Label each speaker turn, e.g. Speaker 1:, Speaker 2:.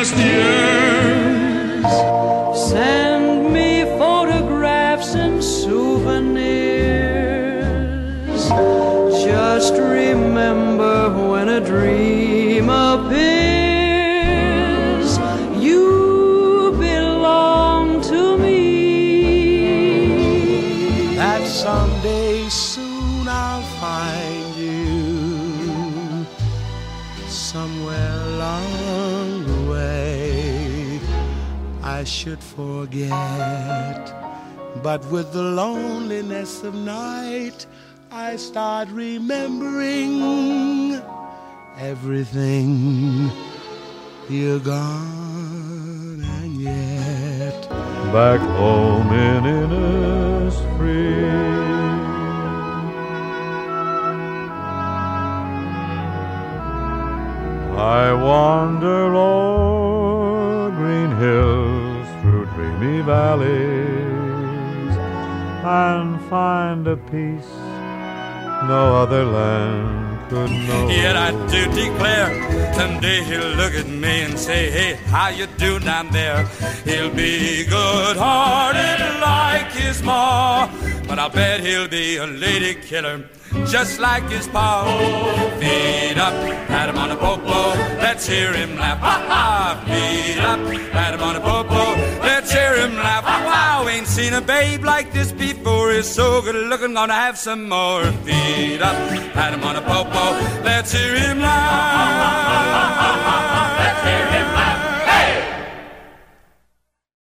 Speaker 1: just yearn.
Speaker 2: Send me photographs and souvenirs. Just remember when a dream appears, you belong to me.
Speaker 3: that someday soon I'll find you somewhere along the way. I should forget, but with the loneliness of night, I start remembering everything. You're gone, and yet.
Speaker 4: back home in Innisfree. I wander dreamy valleys and find a peace no other land could know.
Speaker 1: Yet I do declare, someday he'll look at me and say, Hey, how you do down there? He'll be good-hearted like his ma, but I'll bet he'll be a lady killer, just like his pa. Feet up, pat him on the popo, let's hear him laugh. Ha ha! ain't seen a babe like this before. He's so good looking, gonna have some more. Feet up, pat him on a popo. Let's hear him laugh.